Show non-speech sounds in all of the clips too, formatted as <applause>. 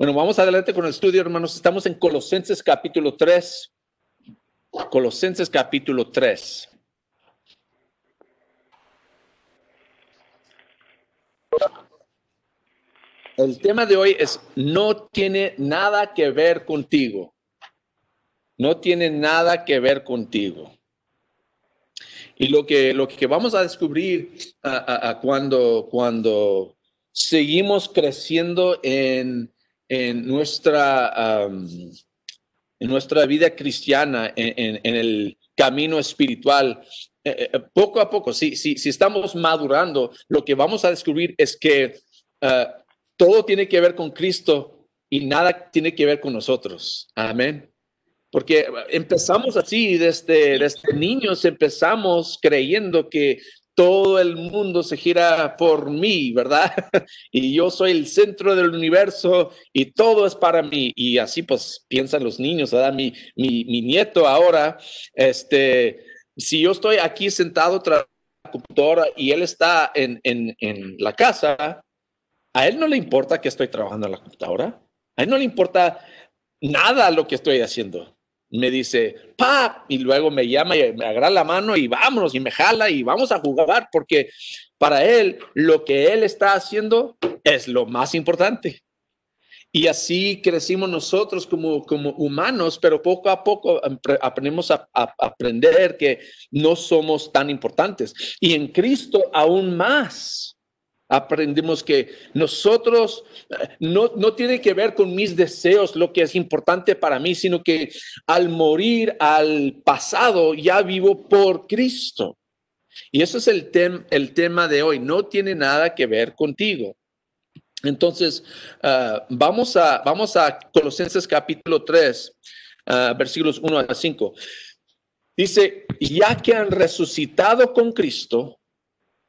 Bueno, vamos adelante con el estudio, hermanos. Estamos en Colosenses capítulo 3. Colosenses capítulo 3. El tema de hoy es, no tiene nada que ver contigo. No tiene nada que ver contigo. Y lo que, lo que vamos a descubrir cuando, cuando seguimos creciendo en, en nuestra, en nuestra vida cristiana, en, el camino espiritual, eh, eh, poco a poco, si, si, si, estamos madurando, lo que vamos a descubrir es que ah, todo tiene que ver con Cristo y nada tiene que ver con nosotros. Amén. Porque empezamos así, desde, desde niños empezamos creyendo que todo el mundo se gira por mí, ¿verdad? <laughs> y yo soy el centro del universo y todo es para mí. Y así pues piensan los niños, ¿verdad? Mi, mi, mi nieto ahora, este, si yo estoy aquí sentado tras la computadora y él está en, en, en la casa, a él no le importa que estoy trabajando en la computadora. A él no le importa nada lo que estoy haciendo me dice, pa, y luego me llama y me agarra la mano y vámonos y me jala y vamos a jugar porque para él lo que él está haciendo es lo más importante. Y así crecimos nosotros como, como humanos, pero poco a poco aprendemos a aprender que no somos tan importantes. Y en Cristo aún más aprendimos que nosotros eh, no, no tiene que ver con mis deseos lo que es importante para mí, sino que al morir al pasado ya vivo por Cristo. Y eso es el, el tema de hoy, no tiene nada que ver contigo. Entonces, ah, vamos, a, vamos a Colosenses capítulo 3, ah, versículos 1 a 5. Dice, ya que han resucitado con Cristo,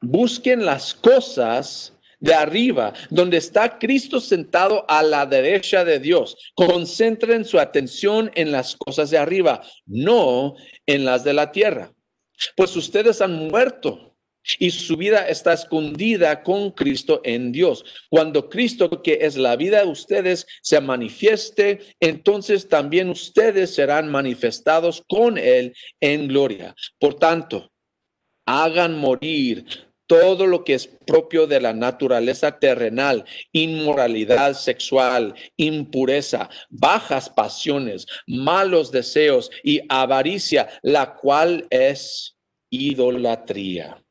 busquen las cosas de arriba, donde está Cristo sentado a la derecha de Dios. Concentren su atención en las cosas de arriba, no en las de la tierra. Pues ustedes han muerto y su vida está escondida con Cristo en Dios. Cuando Cristo, que es la vida de ustedes, se manifieste, entonces también ustedes serán manifestados con Él en gloria. Por tanto, hagan morir todo lo que es propio de la naturaleza terrenal, inmoralidad sexual, impureza, bajas pasiones, malos deseos y avaricia, la cual es idolatría.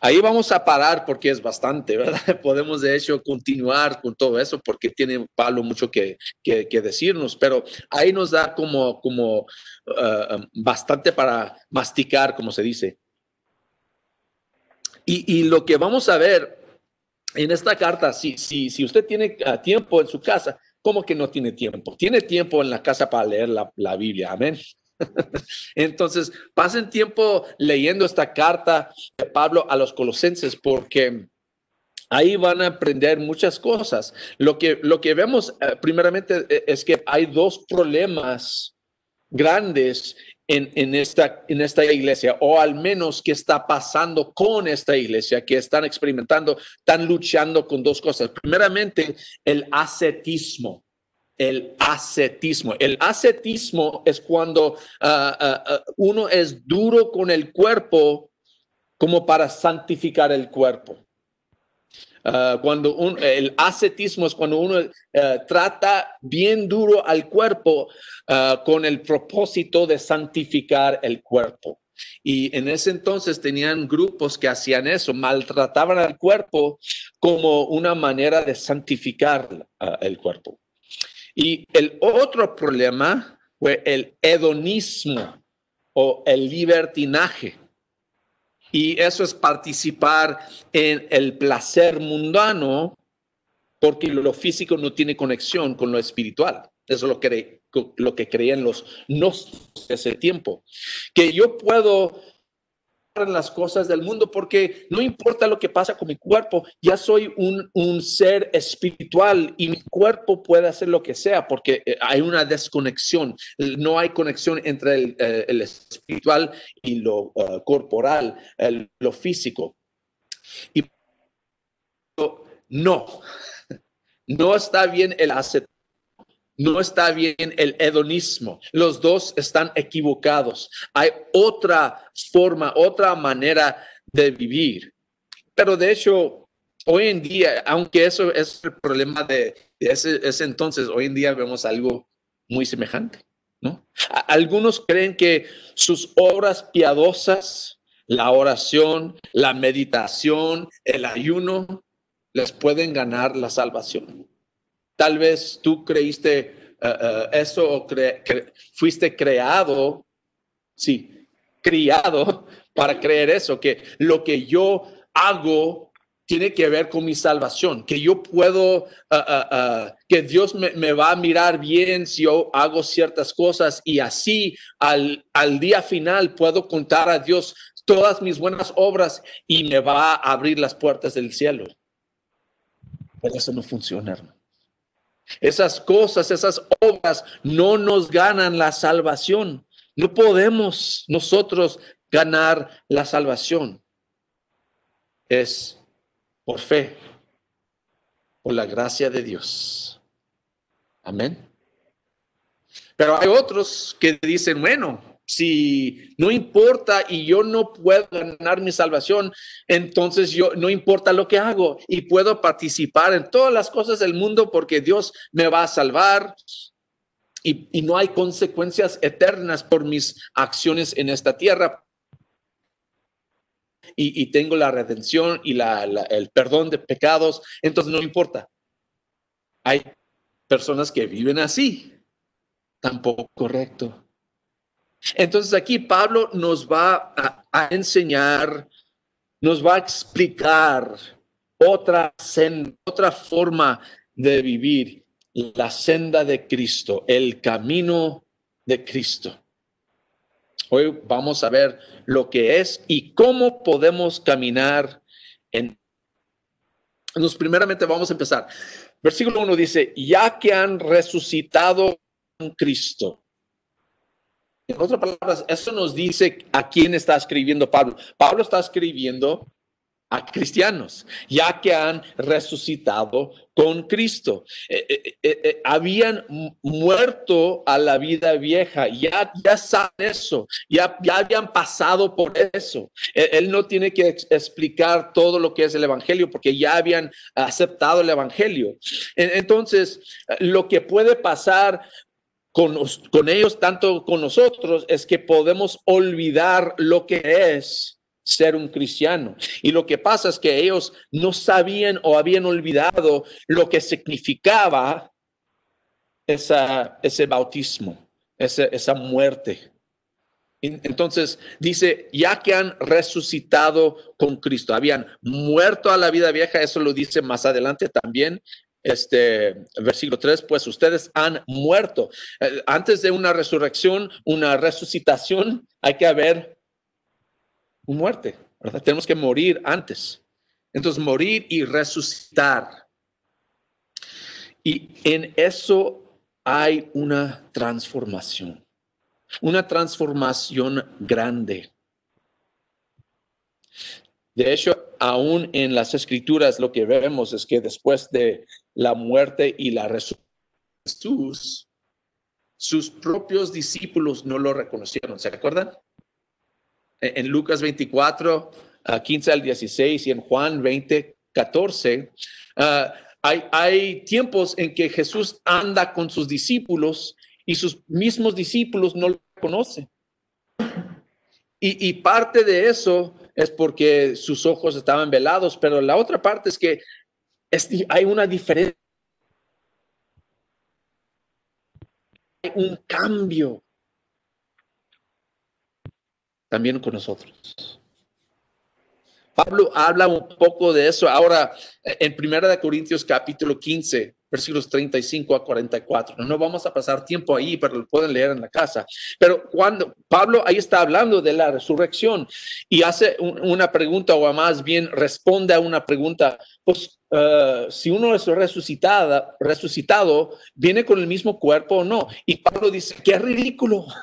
Ahí vamos a parar porque es bastante, ¿verdad? <laughs> Podemos de hecho continuar con todo eso porque tiene Pablo mucho que, decirnos, pero ahí nos da como, como uh, bastante para masticar, como se dice. Y, lo que vamos a ver en esta carta, si, si, si usted tiene ah, tiempo en su casa, ¿cómo que no tiene tiempo? Tiene tiempo en la casa para leer la, la Biblia, amén. <laughs> Entonces, pasen tiempo leyendo esta carta de Pablo a los colosenses porque ahí van a aprender muchas cosas. Lo que, lo que vemos eh, primeramente eh, es que hay dos problemas grandes en, esta, en esta iglesia, o al menos qué está pasando con esta iglesia, que están experimentando, están luchando con dos cosas. Primeramente, el ascetismo. El ascetismo. El ascetismo es cuando ah, ah, ah, uno es duro con el cuerpo como para santificar el cuerpo. Ah, cuando el ascetismo es cuando uno eh, trata bien duro al cuerpo ah, con el propósito de santificar el cuerpo. Y en ese entonces tenían grupos que hacían eso, maltrataban al cuerpo como una manera de santificar ah, el cuerpo. Y el otro problema fue el hedonismo o el libertinaje. Y eso es participar en el placer mundano porque lo físico no tiene conexión con lo espiritual. Eso es lo que, lo que creían los no ese tiempo. Que yo puedo en las cosas del mundo porque no importa lo que pasa con mi cuerpo, ya soy un, un, ser espiritual y mi cuerpo puede hacer lo que sea porque eh, hay una desconexión, no hay conexión entre el, eh, espiritual y lo uh, corporal, el, lo físico. Y no, <laughs> No está bien el ascetismo. No está bien el hedonismo. Los dos están equivocados. Hay otra forma, otra manera de vivir. Pero de hecho, hoy en día, aunque eso es el problema de, ese, entonces, hoy en día vemos algo muy semejante. ¿no? Algunos creen que sus obras piadosas, la oración, la meditación, el ayuno, les pueden ganar la salvación. Tal vez tú creíste eh, eh, eso o fuiste creado, sí, criado <laughs> para creer eso, que lo que yo hago tiene que ver con mi salvación, que yo puedo, eh, que Dios me, va a mirar bien si yo hago ciertas cosas y así al, al día final puedo contar a Dios todas mis buenas obras y me va a abrir las puertas del cielo. Pero eso no funciona, hermano. Esas cosas, esas obras no nos ganan la salvación. No podemos nosotros ganar la salvación. Es por fe, por la gracia de Dios. Amén. Pero hay otros que dicen, bueno, si no importa y yo no puedo ganar mi salvación, entonces yo no importa lo que hago y puedo participar en todas las cosas del mundo porque Dios me va a salvar y, no hay consecuencias eternas por mis acciones en esta tierra. Y, tengo la redención y el perdón de pecados, entonces no importa. Hay personas que viven así, tampoco correcto. Entonces aquí Pablo nos va a, enseñar, nos va a explicar otra, otra forma de vivir, la senda de Cristo, el camino de Cristo. Hoy vamos a ver lo que es y cómo podemos caminar en... Entonces, primeramente vamos a empezar. Versículo 1 dice, ya que han resucitado en Cristo. En otras palabras, eso nos dice a quién está escribiendo Pablo. Pablo está escribiendo a cristianos, ya que han resucitado con Cristo. Eh, eh, eh, habían muerto a la vida vieja, ya, ya saben eso, ya, ya habían pasado por eso. Él no tiene que explicar todo lo que es el Evangelio porque ya habían aceptado el Evangelio. Entonces, lo que puede pasar con, ellos, tanto con nosotros, es que podemos olvidar lo que es ser un cristiano. Y lo que pasa es que ellos no sabían o habían olvidado lo que significaba ese bautismo, esa muerte. Entonces dice, ya que han resucitado con Cristo, habían muerto a la vida vieja, eso lo dice más adelante también este versículo 3, pues ustedes han muerto. Eh, antes de una resurrección, una resucitación, hay que haber muerte. Tenemos que morir antes. Entonces, morir y resucitar. Y en eso hay una transformación, una transformación grande. De hecho, aún en las escrituras lo que vemos es que después de la muerte y la resurrección de Jesús, sus propios discípulos no lo reconocieron. ¿Se acuerdan? En Lucas 24, 15 al 16 y en Juan 20, 14, ah, hay, hay tiempos en que Jesús anda con sus discípulos y sus mismos discípulos no lo conocen. Y parte de eso es porque sus ojos estaban velados, pero la otra parte es que hay una diferencia. Hay un cambio también con nosotros. Pablo habla un poco de eso ahora en Primera de Corintios capítulo 15 versículos 35 a 44. No vamos a pasar tiempo ahí, pero lo pueden leer en la casa. Pero cuando Pablo ahí está hablando de la resurrección y hace una pregunta, o más bien responde a una pregunta, pues eh, si uno es resucitada, resucitado, ¿viene con el mismo cuerpo o no? Y Pablo dice, qué ridículo. <laughs>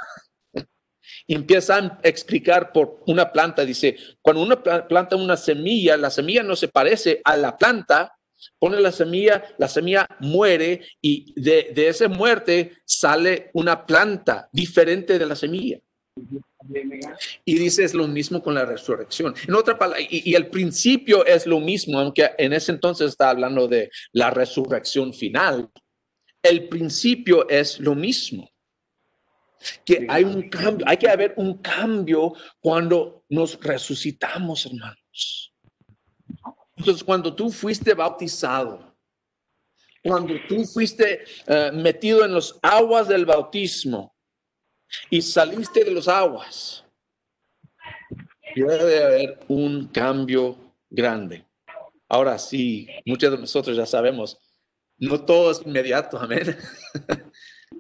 Y empieza a explicar por una planta, dice, cuando uno planta una semilla, la semilla no se parece a la planta, pone la semilla, la semilla muere y de, de esa muerte sale una planta diferente de la semilla. Y dice es lo mismo con la resurrección. En otra palabra, y, el principio es lo mismo, aunque en ese entonces está hablando de la resurrección final. El principio es lo mismo. Que hay un cambio, hay que haber un cambio cuando nos resucitamos, hermanos. Entonces, cuando tú fuiste bautizado, cuando tú fuiste eh, metido en los aguas del bautismo, y saliste de los aguas, debe haber un cambio grande. Ahora sí, muchos de nosotros ya sabemos, no todo es inmediato, amén. <laughs>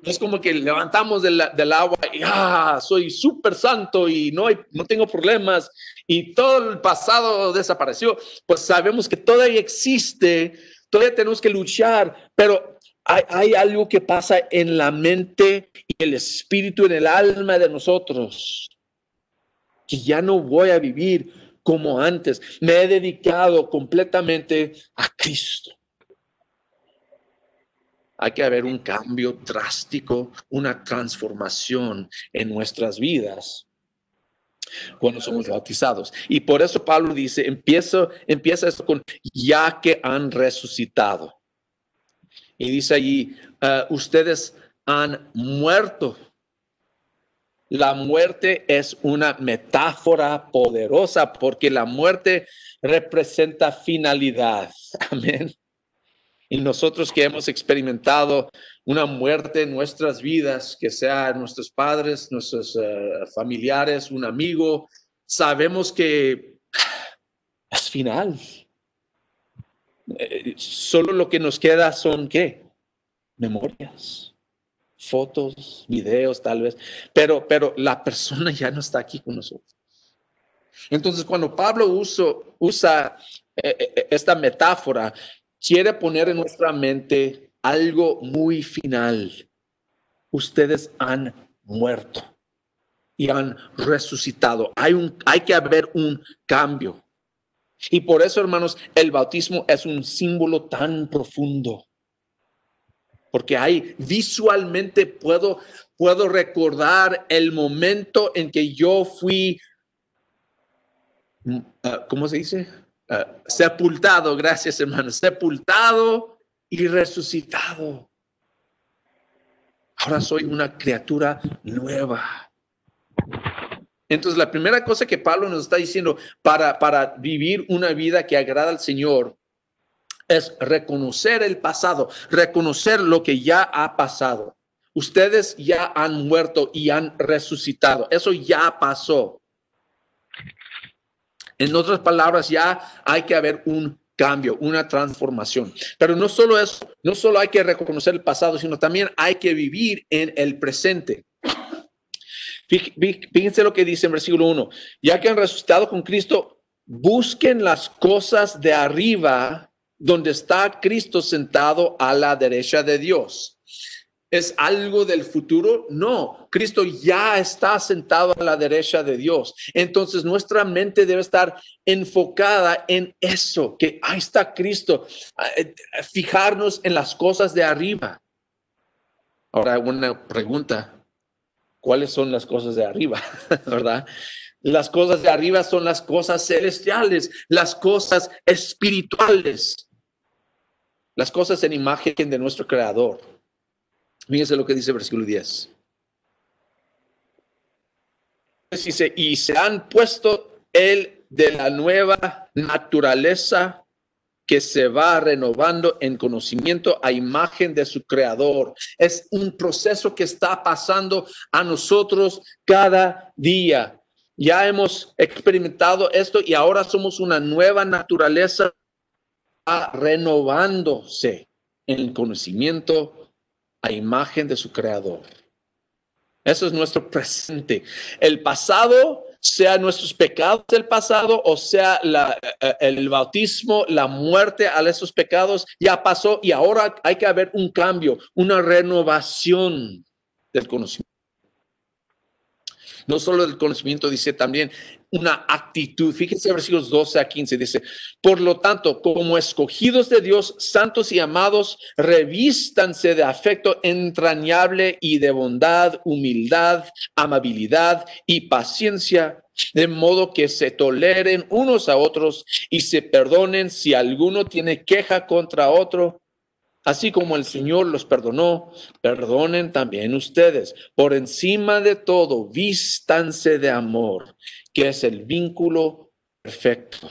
Es como que levantamos del, agua y ah, soy súper santo y no, hay, no tengo problemas y todo el pasado desapareció. Pues sabemos que todavía existe, todavía tenemos que luchar, pero hay, algo que pasa en la mente y el espíritu, en el alma de nosotros, que ya no voy a vivir como antes. Me he dedicado completamente a Cristo. Hay que haber un cambio drástico, una transformación en nuestras vidas cuando somos bautizados. Y por eso Pablo dice, empieza, empieza esto con ya que han resucitado. Y dice allí, ah, ustedes han muerto. La muerte es una metáfora poderosa porque la muerte representa finalidad. <laughs> Amén. Y nosotros que hemos experimentado una muerte en nuestras vidas, que sea nuestros padres, nuestros ah, familiares, un amigo, sabemos que <sighs> es final. Eh, solo lo que nos queda son qué? Memorias, fotos, videos tal vez, pero, pero la persona ya no está aquí con nosotros. Entonces, cuando Pablo usa eh, eh, esta metáfora, quiere poner en nuestra mente algo muy final. Ustedes han muerto y han resucitado. Hay, un, hay que haber un cambio. Y por eso, hermanos, el bautismo es un símbolo tan profundo. Porque ahí visualmente puedo, puedo recordar el momento en que yo fui, mm, ah, ¿cómo se dice? Ah, sepultado, gracias hermanos, sepultado y resucitado. Ahora soy una criatura nueva. Entonces, la primera cosa que Pablo nos está diciendo para, para vivir una vida que agrada al Señor es reconocer el pasado, reconocer lo que ya ha pasado. Ustedes ya han muerto y han resucitado. Eso ya pasó. En otras palabras, ya hay que haber un cambio, una transformación. Pero no solo eso, no solo hay que reconocer el pasado, sino también hay que vivir en el presente. Fíjense lo que dice en versículo 1. Ya que han resucitado con Cristo, busquen las cosas de arriba donde está Cristo sentado a la derecha de Dios. ¿Es algo del futuro? No, Cristo ya está sentado a la derecha de Dios. Entonces nuestra mente debe estar enfocada en eso, que ahí está Cristo, eh, fijarnos en las cosas de arriba. Ahora, una pregunta, cuáles son las cosas de arriba, <laughs> ¿verdad? Las cosas de arriba son las cosas celestiales, las cosas espirituales, las cosas en imagen de nuestro Creador. Fíjense lo que dice el versículo 10. Dice, y se han puesto el de la nueva naturaleza que se va renovando en conocimiento a imagen de su creador. Es un proceso que está pasando a nosotros cada día. Ya hemos experimentado esto y ahora somos una nueva naturaleza renovándose en conocimiento a imagen de su creador. Eso es nuestro presente. El pasado sea nuestros pecados del pasado o sea eh, el bautismo, la muerte a esos pecados, ya pasó y ahora hay que haber un cambio, una renovación del conocimiento. No solo el conocimiento, dice también una actitud. Fíjense versículos 12 a 15, dice, por lo tanto, como escogidos de Dios, santos y amados, revístanse de afecto entrañable y de bondad, humildad, amabilidad y paciencia, de modo que se toleren unos a otros y se perdonen si alguno tiene queja contra otro Así como el Señor los perdonó, perdonen también ustedes. Por encima de todo, vístanse de amor, que es el vínculo perfecto.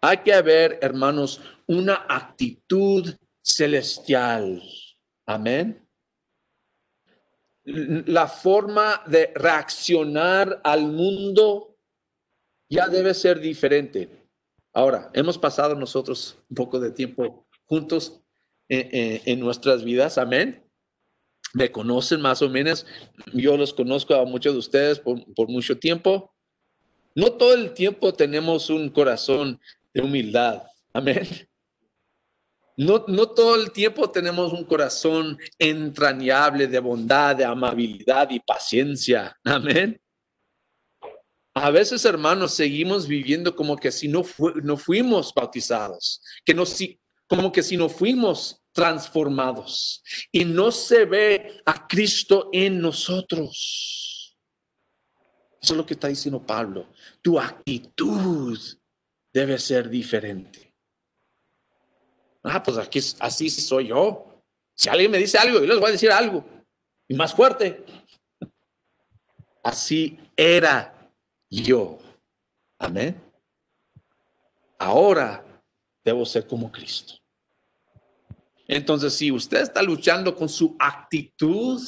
Hay que haber, hermanos, una actitud celestial. Amén. La forma de reaccionar al mundo ya debe ser diferente. Ahora, hemos pasado nosotros un poco de tiempo juntos en, nuestras vidas. Amén. Me conocen más o menos. Yo los conozco a muchos de ustedes por, por mucho tiempo. No todo el tiempo tenemos un corazón de humildad. Amén. No, no, todo el tiempo tenemos un corazón entrañable de bondad, de amabilidad y paciencia. Amén. A veces, hermanos, seguimos viviendo como que si no, no fuimos bautizados, que no, si, como que si no fuimos transformados y no se ve a Cristo en nosotros. Eso es lo que está diciendo Pablo. Tu actitud debe ser diferente. Ah, pues aquí así soy yo. Si alguien me dice algo, yo les voy a decir algo. Y más fuerte. Así era yo. Amén. Ahora debo ser como Cristo. Entonces, si usted está luchando con su actitud,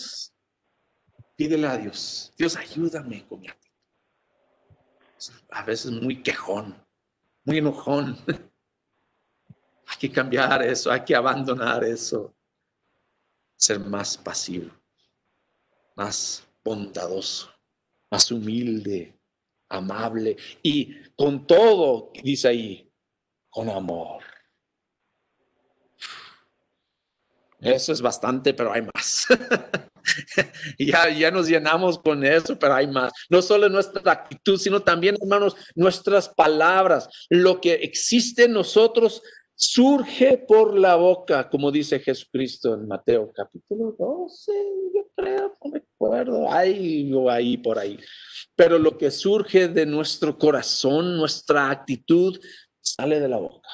pídele a Dios, Dios ayúdame con mi actitud. A veces muy quejón, muy enojón. <laughs> Hay que cambiar eso, hay que abandonar eso. Ser más pasivo, más bondadoso, más humilde, amable y con todo, dice ahí, con amor. Eso es bastante, pero hay más. <laughs> <laughs> ya, ya nos llenamos con eso, pero hay más. No solo nuestra actitud, sino también, hermanos, nuestras palabras. Lo que existe en nosotros surge por la boca, como dice Jesucristo en Mateo capítulo 12, yo creo, no me acuerdo, hay ahí por ahí. Pero lo que surge de nuestro corazón, nuestra actitud, sale de la boca.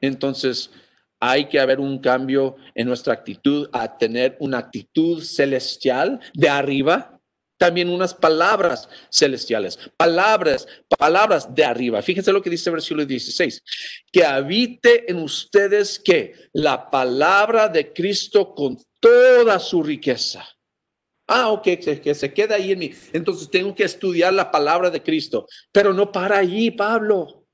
Entonces, hay que haber un cambio en nuestra actitud a tener una actitud celestial de arriba, también unas palabras celestiales, palabras, palabras de arriba. Fíjense lo que dice el versículo 16, que habite en ustedes que la palabra de Cristo con toda su riqueza. Ah, ok, que se queda ahí en mí. Entonces tengo que estudiar la palabra de Cristo, pero no para allí, Pablo.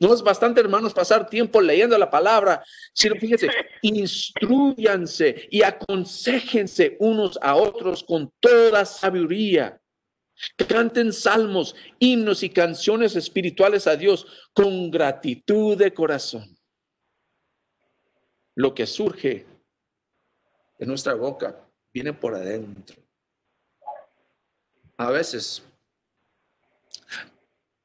No es bastante, hermanos, pasar tiempo leyendo la palabra, sino fíjense, instruyanse y aconsejense unos a otros con toda sabiduría. Canten salmos, himnos y canciones espirituales a Dios con gratitud de corazón. Lo que surge de nuestra boca viene por adentro. A veces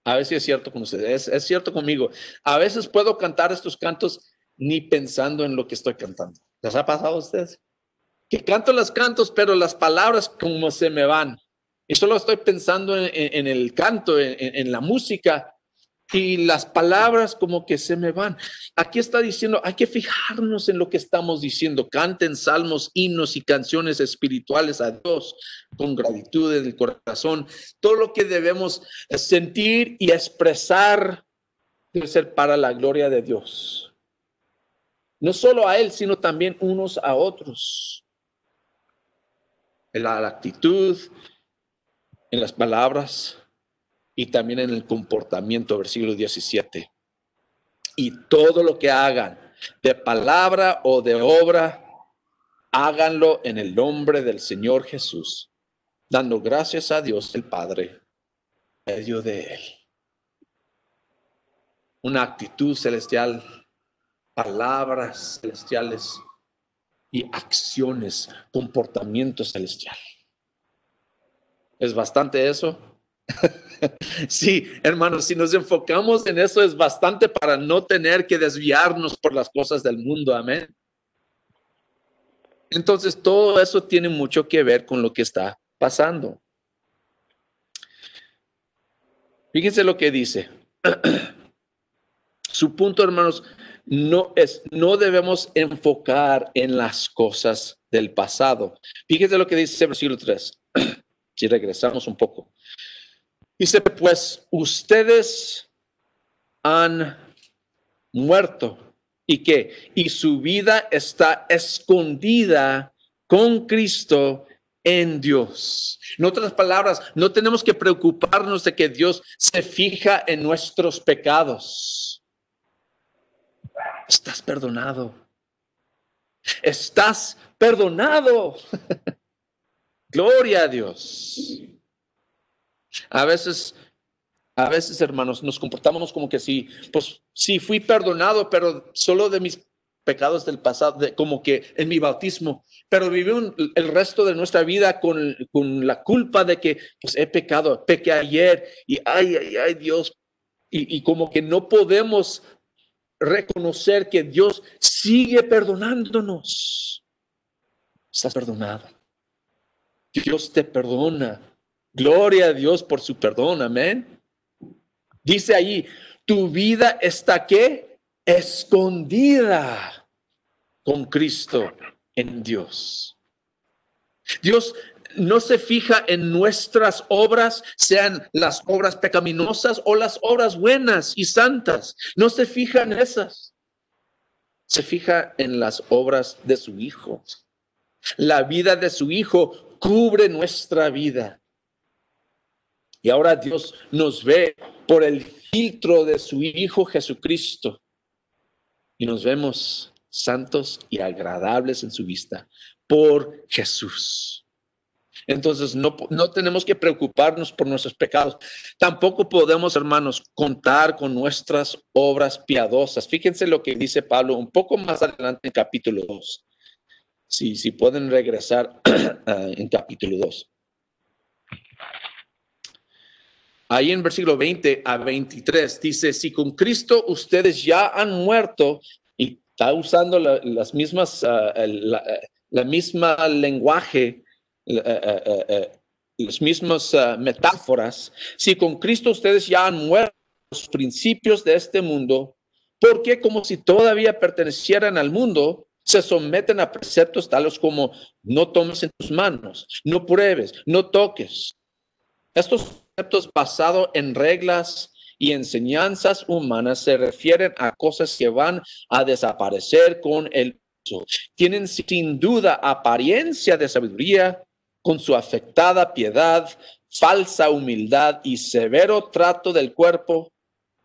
a ver si es cierto con ustedes. Es, cierto conmigo. A veces puedo cantar estos cantos ni pensando en lo que estoy cantando. ¿Les ha pasado a ustedes? Que canto los cantos, pero las palabras como se me van. Y solo estoy pensando en, el canto, en, la música, y las palabras como que se me van. Aquí está diciendo, hay que fijarnos en lo que estamos diciendo. Canten salmos, himnos y canciones espirituales a Dios con gratitud en el corazón. Todo lo que debemos sentir y expresar debe ser para la gloria de Dios. No solo a Él, sino también unos a otros. En la actitud, en las palabras, y también en el comportamiento, versículo 17. Y todo lo que hagan, de palabra o de obra, háganlo en el nombre del Señor Jesús, dando gracias a Dios el Padre, medio de Él. Una actitud celestial, palabras celestiales y acciones, comportamiento celestial. Es bastante eso. <laughs> sí, hermanos, si nos enfocamos en eso es bastante para no tener que desviarnos por las cosas del mundo. Amén. Entonces, todo eso tiene mucho que ver con lo que está pasando. Fíjense lo que dice. <clears throat> Su punto, hermanos, no es, no debemos enfocar en las cosas del pasado. Fíjense lo que dice versículo 3. <clears throat> si regresamos un poco. Dice, pues ustedes han muerto y que, y su vida está escondida con Cristo en Dios. En otras palabras, no tenemos que preocuparnos de que Dios se fija en nuestros pecados. Estás perdonado. Estás perdonado. <laughs> Gloria a Dios. A veces, a veces, hermanos, nos comportamos como que sí, pues sí fui perdonado, pero solo de mis pecados del pasado, como que en mi bautismo, pero viví el resto de nuestra vida con, la culpa de que pues he pecado, pequé ayer y ay, ay, ay, Dios, y, y como que no podemos reconocer que Dios sigue perdonándonos. Estás perdonado. Dios te perdona. Gloria a Dios por su perdón, amén. Dice ahí, tu vida está qué? Escondida con Cristo en Dios. Dios no se fija en nuestras obras, sean las obras pecaminosas o las obras buenas y santas. No se fija en esas. Se fija en las obras de su Hijo. La vida de su Hijo cubre nuestra vida. Y ahora Dios nos ve por el filtro de su Hijo Jesucristo. Y nos vemos santos y agradables en su vista por Jesús. Entonces no, no, tenemos que preocuparnos por nuestros pecados. Tampoco podemos, hermanos, contar con nuestras obras piadosas. Fíjense lo que dice Pablo un poco más adelante en capítulo 2. Si, si pueden regresar <clears throat> en capítulo 2. Ahí en versículo 20 a 23 dice, si con Cristo ustedes ya han muerto, y está usando las mismas, uh, la, la, misma lenguaje, uh, uh, las mismas metáforas, si con Cristo ustedes ya han muerto los principios de este mundo, porque como si todavía pertenecieran al mundo, se someten a preceptos tales como no tomes en tus manos, no pruebes, no toques. Estos conceptos basados en reglas y enseñanzas humanas se refieren a cosas que van a desaparecer con el uso. Tienen sin duda apariencia de sabiduría con su afectada piedad, falsa humildad y severo trato del cuerpo,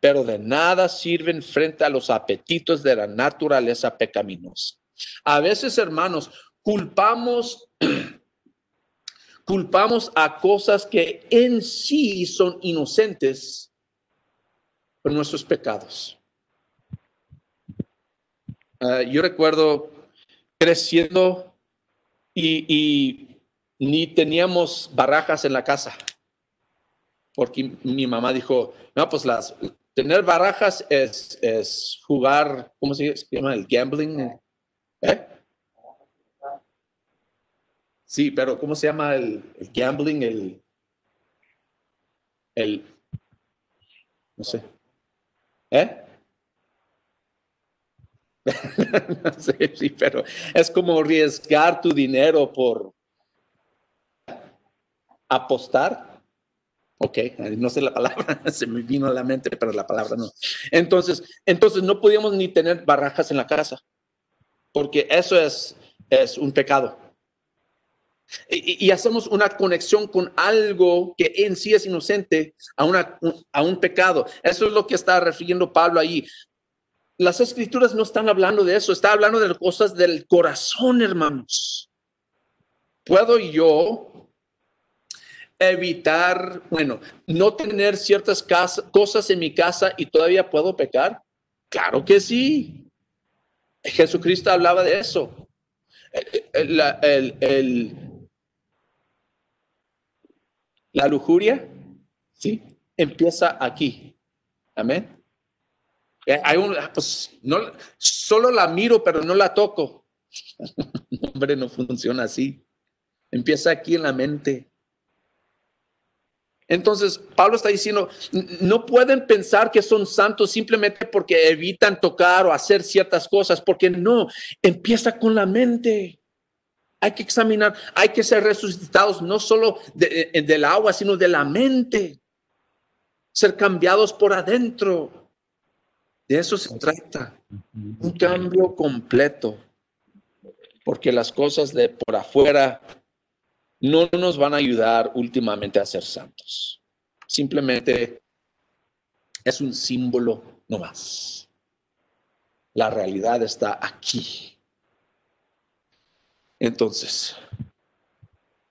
pero de nada sirven frente a los apetitos de la naturaleza pecaminosa. A veces, hermanos, culpamos <clears throat> culpamos a cosas que en sí son inocentes por nuestros pecados. Ah, yo recuerdo creciendo y, ni teníamos barajas en la casa, porque mi mamá dijo, no, pues las, tener barajas es, es jugar, ¿cómo se llama? El gambling. ¿Eh? Sí, pero ¿cómo se llama el, gambling? El, el, no sé. ¿Eh? <laughs> no sé, sí, pero es como arriesgar tu dinero por apostar. Ok, no sé la palabra, <laughs> se me vino a la mente, pero la palabra no. Entonces, entonces no podíamos ni tener barajas en la casa, porque eso es, es un pecado. Y, hacemos una conexión con algo que en sí es inocente a, una, a un pecado. Eso es lo que está refiriendo Pablo ahí. Las escrituras no están hablando de eso, está hablando de cosas del corazón, hermanos. ¿Puedo yo evitar, bueno, no tener ciertas cosas en mi casa y todavía puedo pecar? Claro que sí. Jesucristo hablaba de eso. el, el La lujuria, ¿sí? Empieza aquí. Amén. Eh, hay un, ah, pues, no, solo la miro, pero no la toco. <laughs> Hombre, no funciona así. Empieza aquí en la mente. Entonces, Pablo está diciendo, no pueden pensar que son santos simplemente porque evitan tocar o hacer ciertas cosas, porque no, empieza con la mente. Hay que examinar, hay que ser resucitados no solo eh, del agua, sino de la mente. Ser cambiados por adentro. De eso se trata. Un cambio completo. Porque las cosas de por afuera no nos van a ayudar últimamente a ser santos. Simplemente es un símbolo no más. La realidad está aquí. Entonces,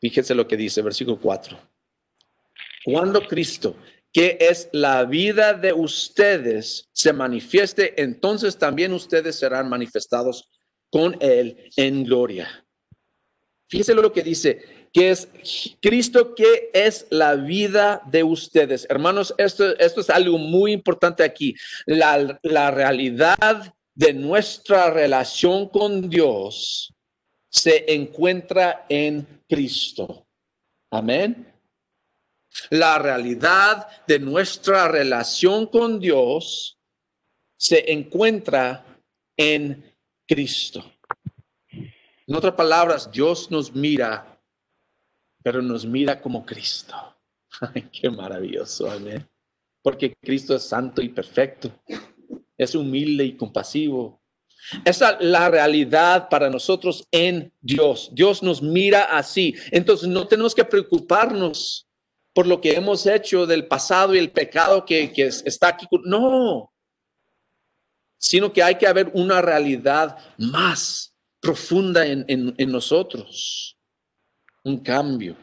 fíjense lo que dice versículo 4. Cuando Cristo, que es la vida de ustedes, se manifieste, entonces también ustedes serán manifestados con Él en gloria. Fíjense lo que dice, que es Cristo, que es la vida de ustedes. Hermanos, esto, esto es algo muy importante aquí. La, la realidad de nuestra relación con Dios se encuentra en Cristo. Amén. La realidad de nuestra relación con Dios se encuentra en Cristo. En otras palabras, Dios nos mira pero nos mira como Cristo. <laughs> Ay, qué maravilloso, amén. Porque Cristo es santo y perfecto, es humilde y compasivo. Esa es la realidad para nosotros en Dios. Dios nos mira así. Entonces no tenemos que preocuparnos por lo que hemos hecho del pasado y el pecado que, está aquí. No, sino que hay que haber una realidad más profunda en, en nosotros un cambio.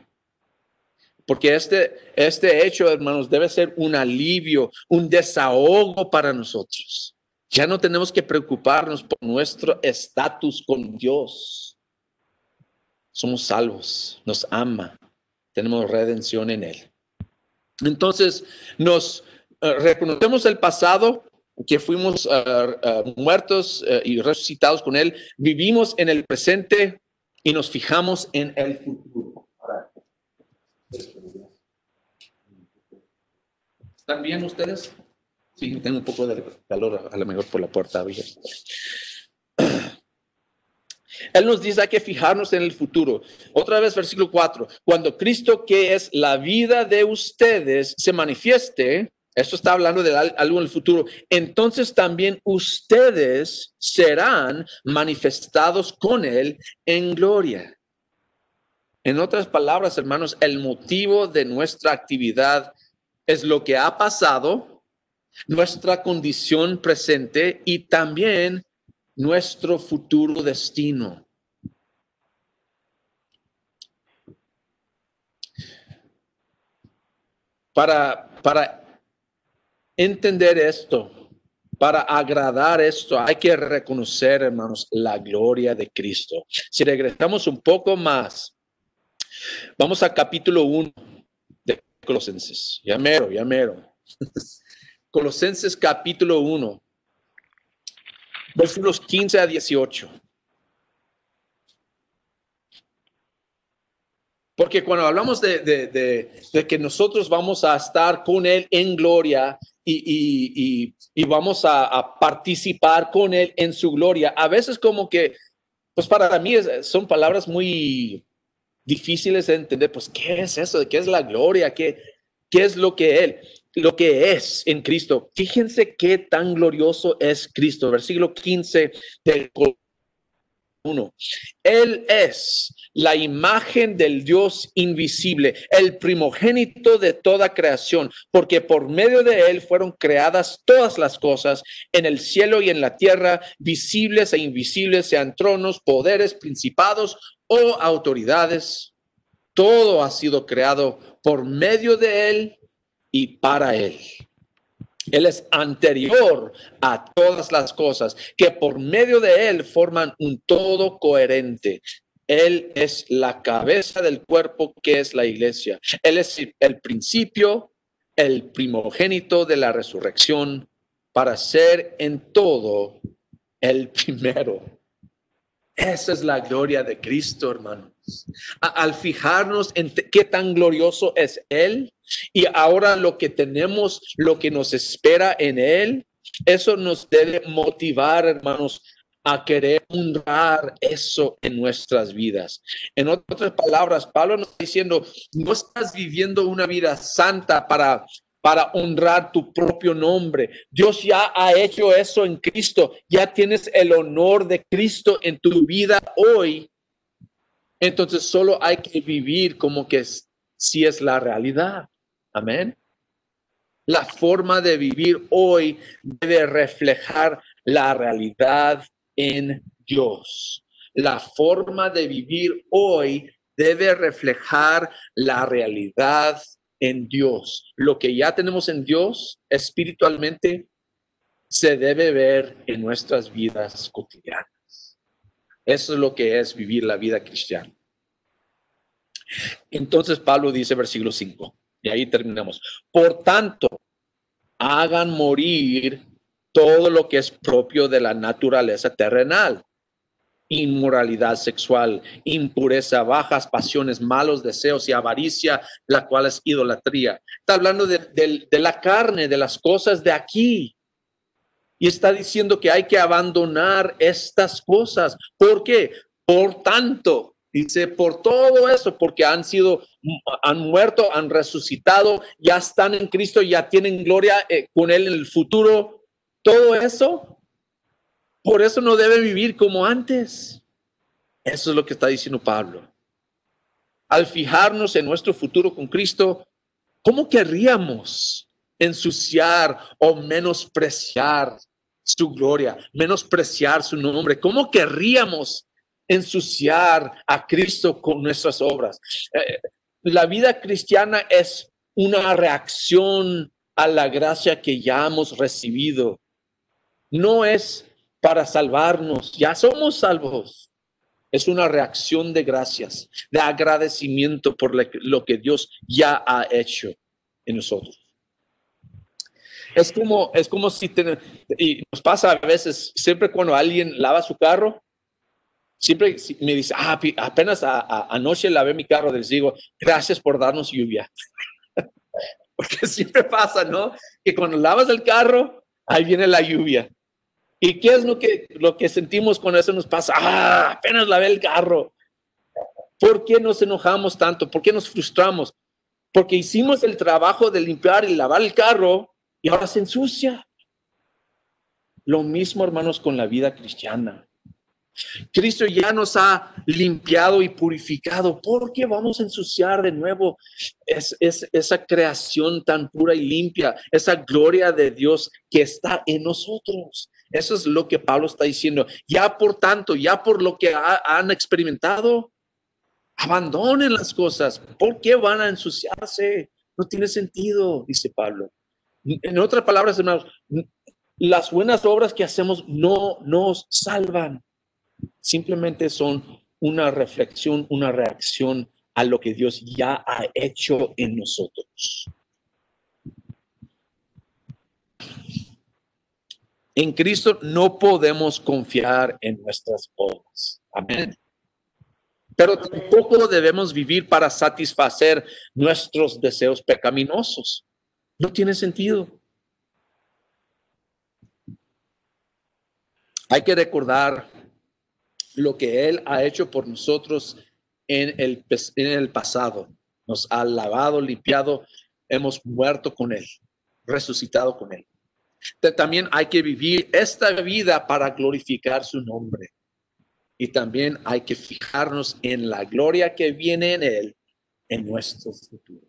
Porque este, este hecho, hermanos, debe ser un alivio, un desahogo para nosotros. Ya no tenemos que preocuparnos por nuestro estatus con Dios. Somos salvos, nos ama, tenemos redención en Él. Entonces, nos eh, reconocemos el pasado, que fuimos eh, eh, muertos y resucitados con Él, vivimos en el presente y nos fijamos en el futuro. ¿Están bien ustedes? Sí, tengo un poco de calor, a lo mejor por la puerta abierta. <clears throat> Él nos dice hay que fijarnos en el futuro. Otra vez, versículo 4. Cuando Cristo, que es la vida de ustedes, se manifieste, esto está hablando de algo en el futuro. Entonces también ustedes serán manifestados con Él en gloria. En otras palabras, hermanos, el motivo de nuestra actividad es lo que ha pasado, nuestra condición presente y también nuestro futuro destino. Para, para entender esto, para agradar esto, hay que reconocer, hermanos, la gloria de Cristo. Si regresamos un poco más, vamos a capítulo 1 de Colosenses. Ya mero, ya mero. <laughs> Colosenses capítulo 1, versículos 15 a 18. Porque cuando hablamos de, de, que nosotros vamos a estar con Él en gloria, y, vamos a, participar con Él en su gloria. A veces como que, pues para mí son palabras muy difíciles de entender, pues ¿qué es eso? ¿Qué es la gloria? ¿Qué, qué es lo que Él? Lo que es en Cristo. Fíjense qué tan glorioso es Cristo. Versículo 15 del 1. Él es la imagen del Dios invisible, el primogénito de toda creación, porque por medio de Él fueron creadas todas las cosas en el cielo y en la tierra, visibles e invisibles, sean tronos, poderes, principados o autoridades. Todo ha sido creado por medio de Él y para Él. Él es anterior a todas las cosas, que por medio de Él forman un todo coherente. Él es la cabeza del cuerpo que es la iglesia. Él es el principio, el primogénito de la resurrección para ser en todo el primero. Esa es la gloria de Cristo, Al fijarnos en qué tan glorioso es Él y ahora lo que tenemos, lo que nos espera en Él, eso nos debe motivar, hermanos, a querer honrar eso en nuestras vidas. En otras palabras, Pablo nos está diciendo, no estás viviendo una vida santa para para honrar tu propio nombre. Dios ya ha hecho eso en Cristo. Ya tienes el honor de Cristo en tu vida hoy. Entonces solo hay que vivir como que si es la realidad. Amén. La forma de vivir hoy debe reflejar la realidad en Dios. La forma de vivir hoy debe reflejar la realidad en Dios. Lo que ya tenemos en Dios espiritualmente se debe ver en nuestras vidas cotidianas. Eso es lo que es vivir la vida cristiana. Entonces Pablo dice versículo 5, y ahí terminamos. Por tanto, hagan morir todo lo que es propio de la naturaleza terrenal inmoralidad sexual, impureza, bajas pasiones, malos deseos y avaricia, la cual es idolatría. Está hablando de, la carne, de las cosas de aquí. Y está diciendo que hay que abandonar estas cosas. ¿Por qué? Por tanto, dice, por todo eso, porque han sido, han muerto, han resucitado, ya están en Cristo, ya tienen gloria eh, con Él en el futuro. Todo eso por eso no debe vivir como antes. Eso es lo que está diciendo Pablo. Al fijarnos en nuestro futuro con Cristo, ¿cómo querríamos ensuciar o menospreciar su gloria, menospreciar su nombre? ¿Cómo querríamos ensuciar a Cristo con nuestras obras? Eh, la vida cristiana es una reacción a la gracia que ya hemos recibido. No es para salvarnos. Ya somos salvos. Es una reacción de gracias, de agradecimiento por lo que Dios ya ha hecho en nosotros. Es como, es como si y nos pasa a veces, siempre cuando alguien lava su carro, siempre me dice, ah, apenas anoche lavé mi carro, les digo, gracias por darnos lluvia. <laughs> Porque siempre pasa, ¿no? Que cuando lavas el carro, ahí viene la lluvia. ¿Y qué es lo que, lo que sentimos cuando eso nos pasa? Ah, apenas lavé el carro. ¿Por qué nos enojamos tanto? ¿Por qué nos frustramos? Porque hicimos el trabajo de limpiar y lavar el carro y ahora se ensucia. Lo mismo, hermanos, con la vida cristiana. Cristo ya nos ha limpiado y purificado. ¿Por qué vamos a ensuciar de nuevo es, es, esa creación tan pura y limpia, esa gloria de Dios que está en nosotros? Eso es lo que Pablo está diciendo. Ya por tanto, ya por lo que han experimentado, abandonen las cosas. ¿Por qué van a ensuciarse? No tiene sentido, dice Pablo. En otras palabras, hermanos, las buenas obras que hacemos no nos salvan. Simplemente son una reflexión, una reacción a lo que Dios ya ha hecho en nosotros. En Cristo no podemos confiar en nuestras obras. Amén. Pero tampoco debemos vivir para satisfacer nuestros deseos pecaminosos. No tiene sentido. Hay que recordar lo que Él ha hecho por nosotros en el, en el pasado. Nos ha lavado, limpiado, hemos muerto con Él, resucitado con Él también hay que vivir esta vida para glorificar su nombre. Y también hay que fijarnos en la gloria que viene en Él en nuestro futuro.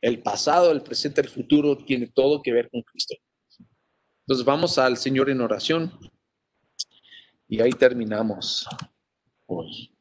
El pasado, el presente, el futuro tiene todo que ver con Cristo. Entonces vamos al Señor en oración y ahí terminamos hoy.